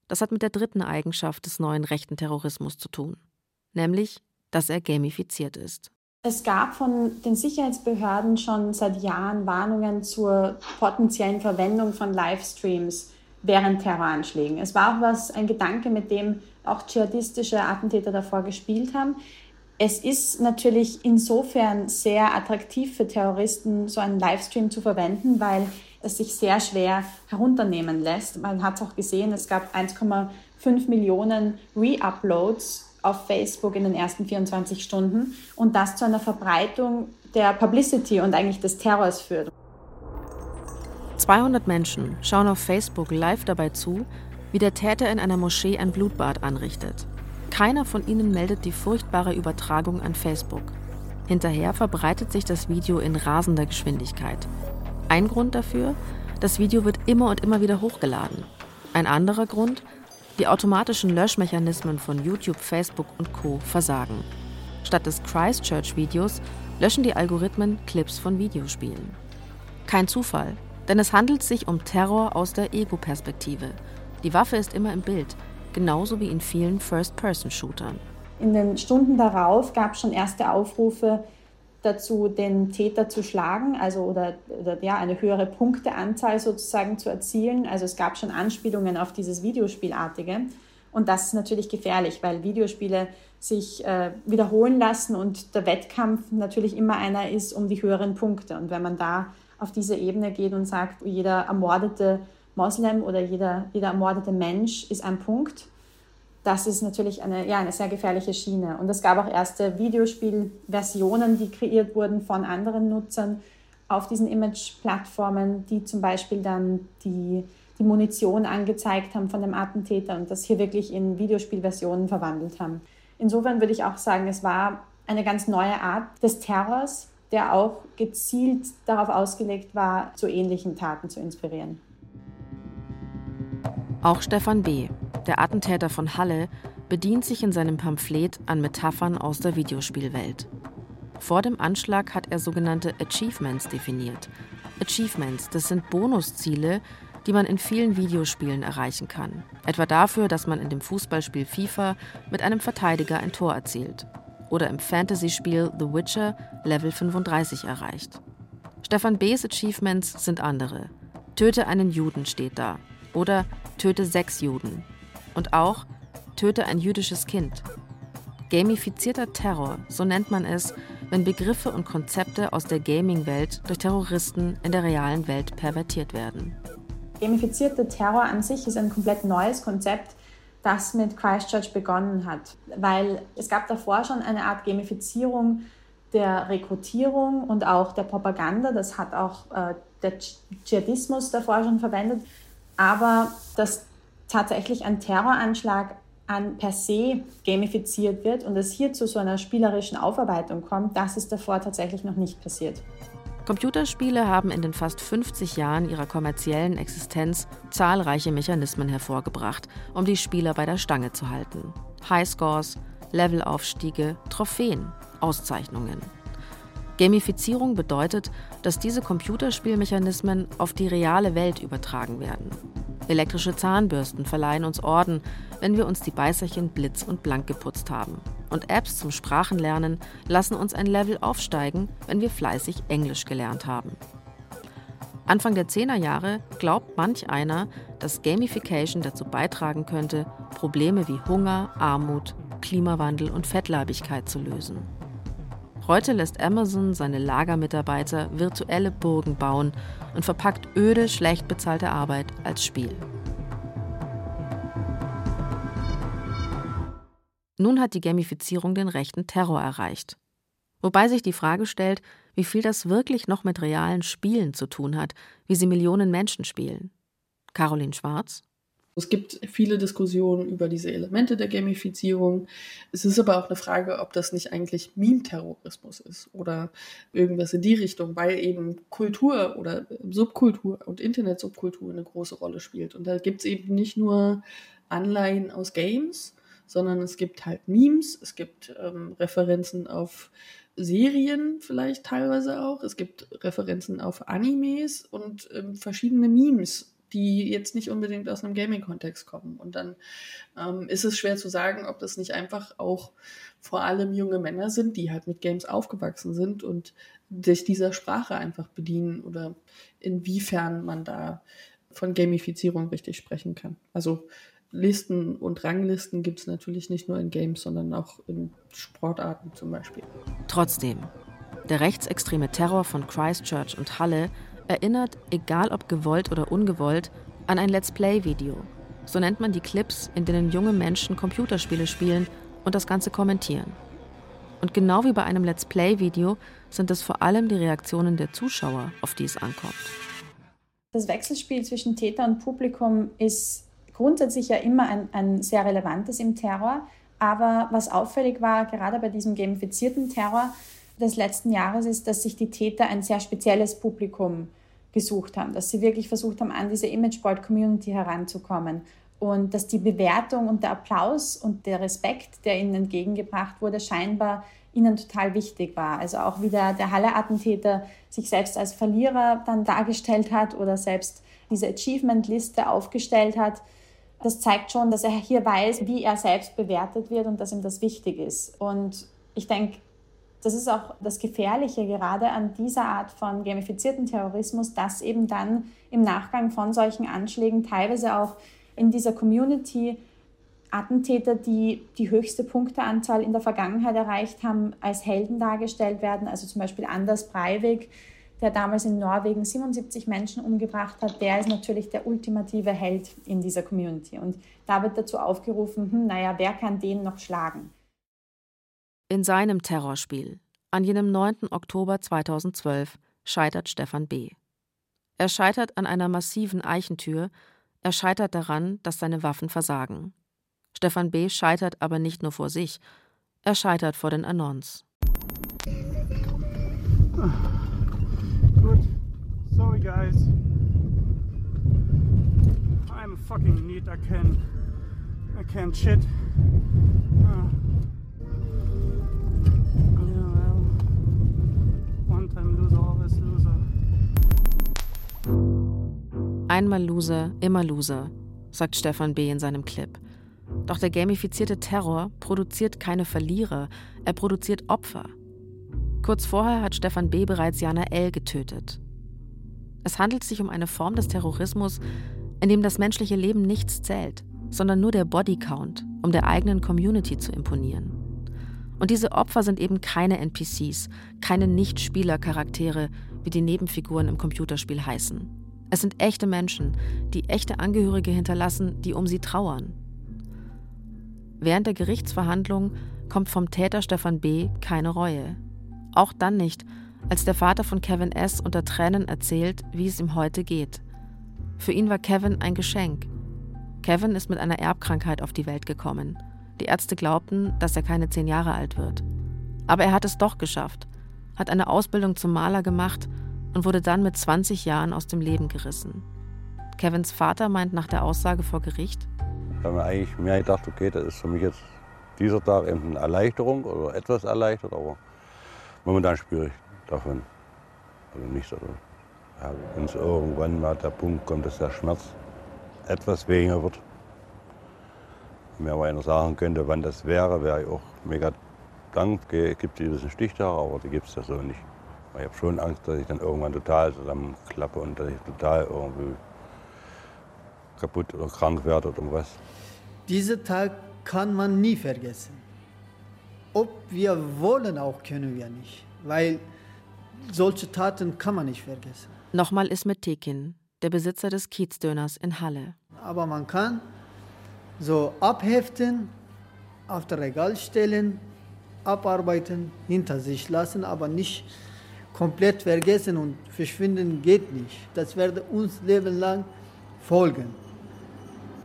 Das hat mit der dritten Eigenschaft des neuen rechten Terrorismus zu tun, nämlich, dass er gamifiziert ist. Es gab von den Sicherheitsbehörden schon seit Jahren Warnungen zur potenziellen Verwendung von Livestreams während Terroranschlägen. Es war auch was, ein Gedanke, mit dem auch dschihadistische Attentäter davor gespielt haben. Es ist natürlich insofern sehr attraktiv für Terroristen, so einen Livestream zu verwenden, weil es sich sehr schwer herunternehmen lässt. Man hat es auch gesehen, es gab 1,5 Millionen Re-Uploads auf Facebook in den ersten 24 Stunden und das zu einer Verbreitung der Publicity und eigentlich des Terrors führt. 200 Menschen schauen auf Facebook live dabei zu, wie der Täter in einer Moschee ein Blutbad anrichtet. Keiner von ihnen meldet die furchtbare Übertragung an Facebook. Hinterher verbreitet sich das Video in rasender Geschwindigkeit. Ein Grund dafür, das Video wird immer und immer wieder hochgeladen. Ein anderer Grund, die automatischen Löschmechanismen von YouTube, Facebook und Co versagen. Statt des Christchurch-Videos löschen die Algorithmen Clips von Videospielen. Kein Zufall, denn es handelt sich um Terror aus der Ego-Perspektive. Die Waffe ist immer im Bild, genauso wie in vielen First-Person-Shootern. In den Stunden darauf gab es schon erste Aufrufe dazu, den Täter zu schlagen, also oder, oder ja, eine höhere Punkteanzahl sozusagen zu erzielen. Also es gab schon Anspielungen auf dieses Videospielartige. Und das ist natürlich gefährlich, weil Videospiele sich äh, wiederholen lassen und der Wettkampf natürlich immer einer ist um die höheren Punkte. Und wenn man da auf diese Ebene geht und sagt, jeder ermordete Moslem oder jeder, jeder ermordete Mensch ist ein Punkt, das ist natürlich eine, ja, eine sehr gefährliche Schiene. Und es gab auch erste Videospielversionen, die kreiert wurden von anderen Nutzern auf diesen Image-Plattformen, die zum Beispiel dann die, die Munition angezeigt haben von dem Attentäter und das hier wirklich in Videospielversionen verwandelt haben. Insofern würde ich auch sagen, es war eine ganz neue Art des Terrors, der auch gezielt darauf ausgelegt war, zu ähnlichen Taten zu inspirieren. Auch Stefan B., der Attentäter von Halle, bedient sich in seinem Pamphlet an Metaphern aus der Videospielwelt. Vor dem Anschlag hat er sogenannte Achievements definiert. Achievements, das sind Bonusziele, die man in vielen Videospielen erreichen kann. Etwa dafür, dass man in dem Fußballspiel FIFA mit einem Verteidiger ein Tor erzielt oder im Fantasy-Spiel The Witcher Level 35 erreicht. Stefan B.'s Achievements sind andere. Töte einen Juden steht da. Oder töte sechs Juden. Und auch töte ein jüdisches Kind. Gamifizierter Terror, so nennt man es, wenn Begriffe und Konzepte aus der Gaming-Welt durch Terroristen in der realen Welt pervertiert werden. Gamifizierter Terror an sich ist ein komplett neues Konzept, das mit Christchurch begonnen hat, weil es gab davor schon eine Art Gamifizierung der Rekrutierung und auch der Propaganda. Das hat auch äh, der Dschihadismus davor schon verwendet. Aber dass tatsächlich ein Terroranschlag an per se gamifiziert wird und es hier zu so einer spielerischen Aufarbeitung kommt, das ist davor tatsächlich noch nicht passiert. Computerspiele haben in den fast 50 Jahren ihrer kommerziellen Existenz zahlreiche Mechanismen hervorgebracht, um die Spieler bei der Stange zu halten. Highscores, Levelaufstiege, Trophäen, Auszeichnungen. Gamifizierung bedeutet, dass diese Computerspielmechanismen auf die reale Welt übertragen werden. Elektrische Zahnbürsten verleihen uns Orden, wenn wir uns die Beißerchen blitz und blank geputzt haben. Und Apps zum Sprachenlernen lassen uns ein Level aufsteigen, wenn wir fleißig Englisch gelernt haben. Anfang der 10er Jahre glaubt manch einer, dass Gamification dazu beitragen könnte, Probleme wie Hunger, Armut, Klimawandel und Fettleibigkeit zu lösen. Heute lässt Amazon seine Lagermitarbeiter virtuelle Burgen bauen und verpackt öde, schlecht bezahlte Arbeit als Spiel. Nun hat die Gamifizierung den rechten Terror erreicht. Wobei sich die Frage stellt, wie viel das wirklich noch mit realen Spielen zu tun hat, wie sie Millionen Menschen spielen. Caroline Schwarz es gibt viele Diskussionen über diese Elemente der Gamifizierung. Es ist aber auch eine Frage, ob das nicht eigentlich Meme-Terrorismus ist oder irgendwas in die Richtung, weil eben Kultur oder Subkultur und Internet-Subkultur eine große Rolle spielt. Und da gibt es eben nicht nur Anleihen aus Games, sondern es gibt halt Memes, es gibt ähm, Referenzen auf Serien vielleicht teilweise auch. Es gibt Referenzen auf Animes und ähm, verschiedene Memes die jetzt nicht unbedingt aus einem Gaming-Kontext kommen. Und dann ähm, ist es schwer zu sagen, ob das nicht einfach auch vor allem junge Männer sind, die halt mit Games aufgewachsen sind und sich dieser Sprache einfach bedienen oder inwiefern man da von Gamifizierung richtig sprechen kann. Also Listen und Ranglisten gibt es natürlich nicht nur in Games, sondern auch in Sportarten zum Beispiel. Trotzdem, der rechtsextreme Terror von Christchurch und Halle erinnert, egal ob gewollt oder ungewollt, an ein Let's Play-Video. So nennt man die Clips, in denen junge Menschen Computerspiele spielen und das Ganze kommentieren. Und genau wie bei einem Let's Play-Video sind es vor allem die Reaktionen der Zuschauer, auf die es ankommt. Das Wechselspiel zwischen Täter und Publikum ist grundsätzlich ja immer ein, ein sehr relevantes im Terror. Aber was auffällig war, gerade bei diesem gamifizierten Terror des letzten Jahres, ist, dass sich die Täter ein sehr spezielles Publikum gesucht haben, dass sie wirklich versucht haben, an diese Imageboard-Community heranzukommen und dass die Bewertung und der Applaus und der Respekt, der ihnen entgegengebracht wurde, scheinbar ihnen total wichtig war. Also auch wie der, der Halle-Attentäter sich selbst als Verlierer dann dargestellt hat oder selbst diese Achievement-Liste aufgestellt hat. Das zeigt schon, dass er hier weiß, wie er selbst bewertet wird und dass ihm das wichtig ist. Und ich denke, das ist auch das Gefährliche gerade an dieser Art von gamifizierten Terrorismus, dass eben dann im Nachgang von solchen Anschlägen teilweise auch in dieser Community Attentäter, die die höchste Punkteanzahl in der Vergangenheit erreicht haben, als Helden dargestellt werden. Also zum Beispiel Anders Breivik, der damals in Norwegen 77 Menschen umgebracht hat, der ist natürlich der ultimative Held in dieser Community. Und da wird dazu aufgerufen, hm, naja, wer kann den noch schlagen? In seinem Terrorspiel, an jenem 9. Oktober 2012, scheitert Stefan B. Er scheitert an einer massiven Eichentür, er scheitert daran, dass seine Waffen versagen. Stefan B. scheitert aber nicht nur vor sich, er scheitert vor den Anons. Sorry guys. I'm fucking neat. I can I can't shit. Uh. Einmal Loser, immer Loser, sagt Stefan B. in seinem Clip. Doch der gamifizierte Terror produziert keine Verlierer, er produziert Opfer. Kurz vorher hat Stefan B. bereits Jana L. getötet. Es handelt sich um eine Form des Terrorismus, in dem das menschliche Leben nichts zählt, sondern nur der Bodycount, um der eigenen Community zu imponieren. Und diese Opfer sind eben keine NPCs, keine Nicht-Spieler-Charaktere, wie die Nebenfiguren im Computerspiel heißen. Es sind echte Menschen, die echte Angehörige hinterlassen, die um sie trauern. Während der Gerichtsverhandlung kommt vom Täter Stefan B. keine Reue. Auch dann nicht, als der Vater von Kevin S. unter Tränen erzählt, wie es ihm heute geht. Für ihn war Kevin ein Geschenk. Kevin ist mit einer Erbkrankheit auf die Welt gekommen. Die Ärzte glaubten, dass er keine zehn Jahre alt wird. Aber er hat es doch geschafft, hat eine Ausbildung zum Maler gemacht und wurde dann mit 20 Jahren aus dem Leben gerissen. Kevins Vater meint nach der Aussage vor Gericht, ich habe mir eigentlich mehr gedacht, okay, das ist für mich jetzt dieser Tag eben eine Erleichterung oder etwas erleichtert, aber momentan spüre ich davon also nichts. Also, ja, Wenn es irgendwann mal der Punkt kommt, dass der Schmerz etwas weniger wird, mir aber einer sagen könnte, wann das wäre, wäre ich auch mega dankbar. Es gibt diesen Stichtag, aber die gibt es ja so nicht. Ich habe schon Angst, dass ich dann irgendwann total zusammenklappe und dass ich total irgendwie kaputt oder krank werde oder was. Diesen Tag kann man nie vergessen. Ob wir wollen, auch können wir nicht. Weil solche Taten kann man nicht vergessen. Nochmal ist mit Tekin, der Besitzer des Kiezdöners in Halle. Aber man kann so abheften, auf das Regal stellen, abarbeiten, hinter sich lassen, aber nicht komplett vergessen und verschwinden geht nicht. Das wird uns Leben lang folgen.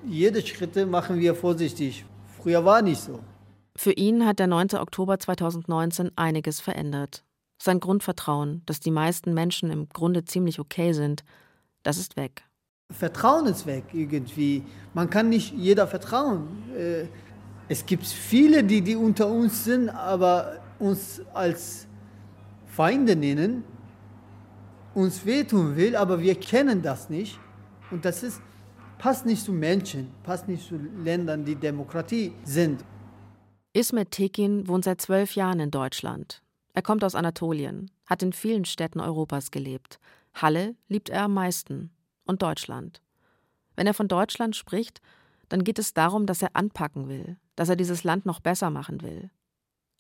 Jede Schritte machen wir vorsichtig. Früher war nicht so. Für ihn hat der 9. Oktober 2019 einiges verändert. Sein Grundvertrauen, dass die meisten Menschen im Grunde ziemlich okay sind, das ist weg. Vertrauen ist weg irgendwie. Man kann nicht jeder vertrauen. Äh, es gibt viele, die, die unter uns sind, aber uns als Feinde nennen, uns wehtun will, aber wir kennen das nicht. Und das ist, passt nicht zu Menschen, passt nicht zu Ländern, die Demokratie sind. Ismet Tekin wohnt seit zwölf Jahren in Deutschland. Er kommt aus Anatolien, hat in vielen Städten Europas gelebt. Halle liebt er am meisten und Deutschland. Wenn er von Deutschland spricht, dann geht es darum, dass er anpacken will, dass er dieses Land noch besser machen will.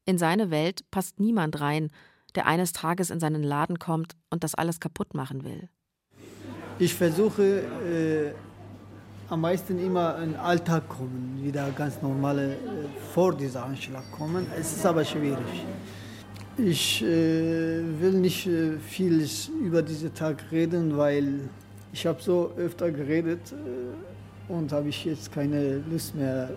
In seine Welt passt niemand rein, der eines Tages in seinen Laden kommt und das alles kaputt machen will. Ich versuche äh, am meisten immer in den Alltag kommen, wieder ganz normale äh, vor dieser Anschlag kommen. Es ist aber schwierig. Ich äh, will nicht äh, viel über diesen Tag reden, weil ich habe so öfter geredet äh, und habe ich jetzt keine Lust mehr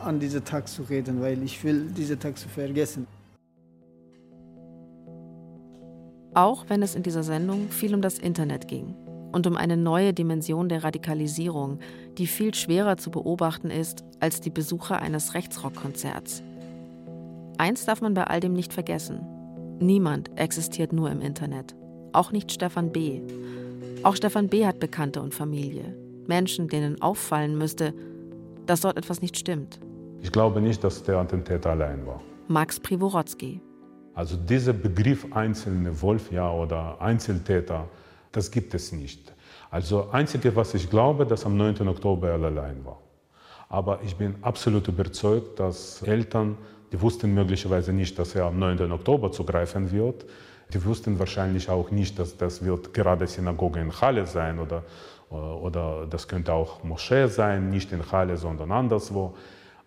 an diesen Tag zu reden, weil ich will diesen Tag zu vergessen. Auch wenn es in dieser Sendung viel um das Internet ging und um eine neue Dimension der Radikalisierung, die viel schwerer zu beobachten ist als die Besucher eines Rechtsrockkonzerts. Eins darf man bei all dem nicht vergessen. Niemand existiert nur im Internet. Auch nicht Stefan B. Auch Stefan B. hat Bekannte und Familie. Menschen, denen auffallen müsste, dass dort etwas nicht stimmt. Ich glaube nicht, dass der Attentäter allein war. Max Privorotsky. Also dieser Begriff einzelne Wolf ja, oder Einzeltäter, das gibt es nicht. Also einzige, was ich glaube, dass am 9. Oktober er allein war. Aber ich bin absolut überzeugt, dass Eltern, die wussten möglicherweise nicht, dass er am 9. Oktober zugreifen wird. Die wussten wahrscheinlich auch nicht, dass das wird gerade Synagoge in Halle sein oder, oder das könnte auch Moschee sein, nicht in Halle, sondern anderswo.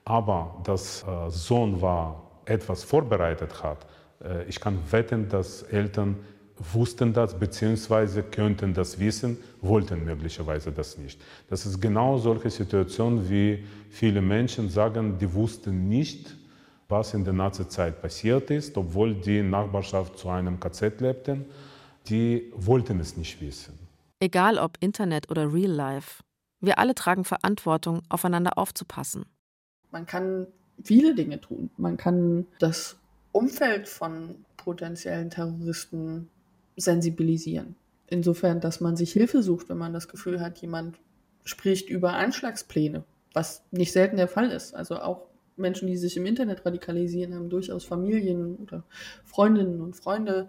Aber dass äh, Sohn war, etwas vorbereitet hat, äh, ich kann wetten, dass Eltern wussten das bzw. könnten das wissen, wollten möglicherweise das nicht. Das ist genau solche Situation, wie viele Menschen sagen, die wussten nicht, was in der Nazizeit passiert ist, obwohl die Nachbarschaft zu einem KZ lebten. Die wollten es nicht wissen. Egal ob Internet oder Real Life, wir alle tragen Verantwortung, aufeinander aufzupassen. Man kann viele Dinge tun. Man kann das Umfeld von potenziellen Terroristen sensibilisieren. Insofern, dass man sich Hilfe sucht, wenn man das Gefühl hat, jemand spricht über Anschlagspläne, was nicht selten der Fall ist. Also auch Menschen, die sich im Internet radikalisieren, haben durchaus Familien oder Freundinnen und Freunde,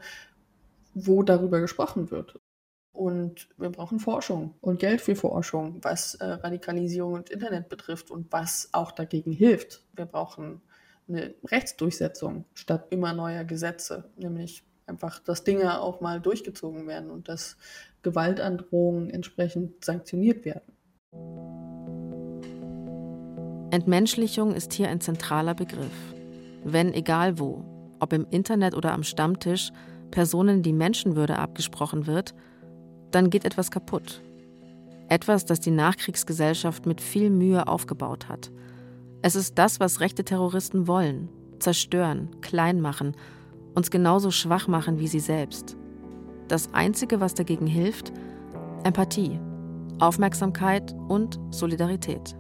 wo darüber gesprochen wird. Und wir brauchen Forschung und Geld für Forschung, was äh, Radikalisierung und Internet betrifft und was auch dagegen hilft. Wir brauchen eine Rechtsdurchsetzung statt immer neuer Gesetze, nämlich einfach, dass Dinge auch mal durchgezogen werden und dass Gewaltandrohungen entsprechend sanktioniert werden. Entmenschlichung ist hier ein zentraler Begriff. Wenn egal wo, ob im Internet oder am Stammtisch, Personen die Menschenwürde abgesprochen wird, dann geht etwas kaputt. Etwas, das die Nachkriegsgesellschaft mit viel Mühe aufgebaut hat. Es ist das, was rechte Terroristen wollen. Zerstören, klein machen, uns genauso schwach machen wie sie selbst. Das Einzige, was dagegen hilft, Empathie, Aufmerksamkeit und Solidarität.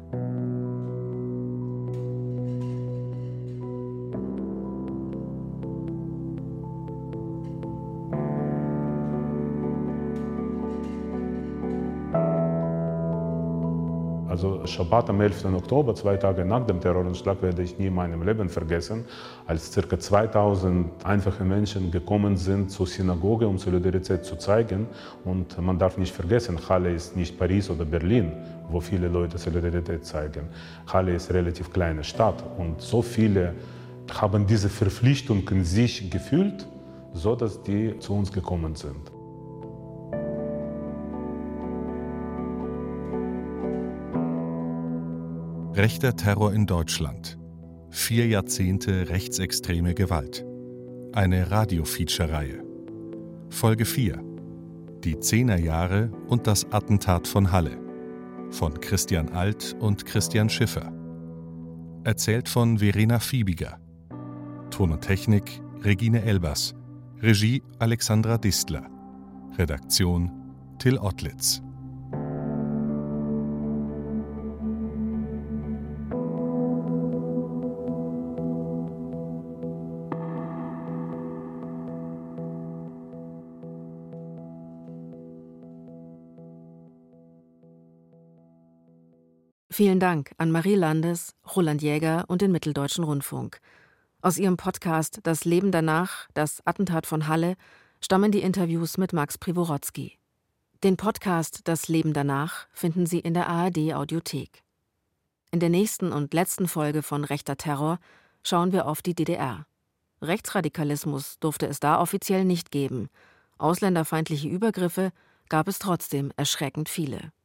Schabbat am 11. Oktober, zwei Tage nach dem Terroranschlag, werde ich nie in meinem Leben vergessen, als ca. 2000 einfache Menschen gekommen sind zur Synagoge, um Solidarität zu zeigen. Und man darf nicht vergessen, Halle ist nicht Paris oder Berlin, wo viele Leute Solidarität zeigen. Halle ist eine relativ kleine Stadt und so viele haben diese Verpflichtung in sich gefühlt, so dass die zu uns gekommen sind. Rechter Terror in Deutschland. Vier Jahrzehnte rechtsextreme Gewalt. Eine Radio-Feature-Reihe. Folge 4. Die Zehnerjahre und das Attentat von Halle. Von Christian Alt und Christian Schiffer. Erzählt von Verena Fiebiger. Ton und Technik Regine Elbers. Regie Alexandra Distler. Redaktion Till Ottlitz. Vielen Dank an Marie Landes, Roland Jäger und den Mitteldeutschen Rundfunk. Aus ihrem Podcast Das Leben danach, das Attentat von Halle, stammen die Interviews mit Max Privorotsky. Den Podcast Das Leben danach finden Sie in der ARD Audiothek. In der nächsten und letzten Folge von Rechter Terror schauen wir auf die DDR. Rechtsradikalismus durfte es da offiziell nicht geben. Ausländerfeindliche Übergriffe gab es trotzdem erschreckend viele.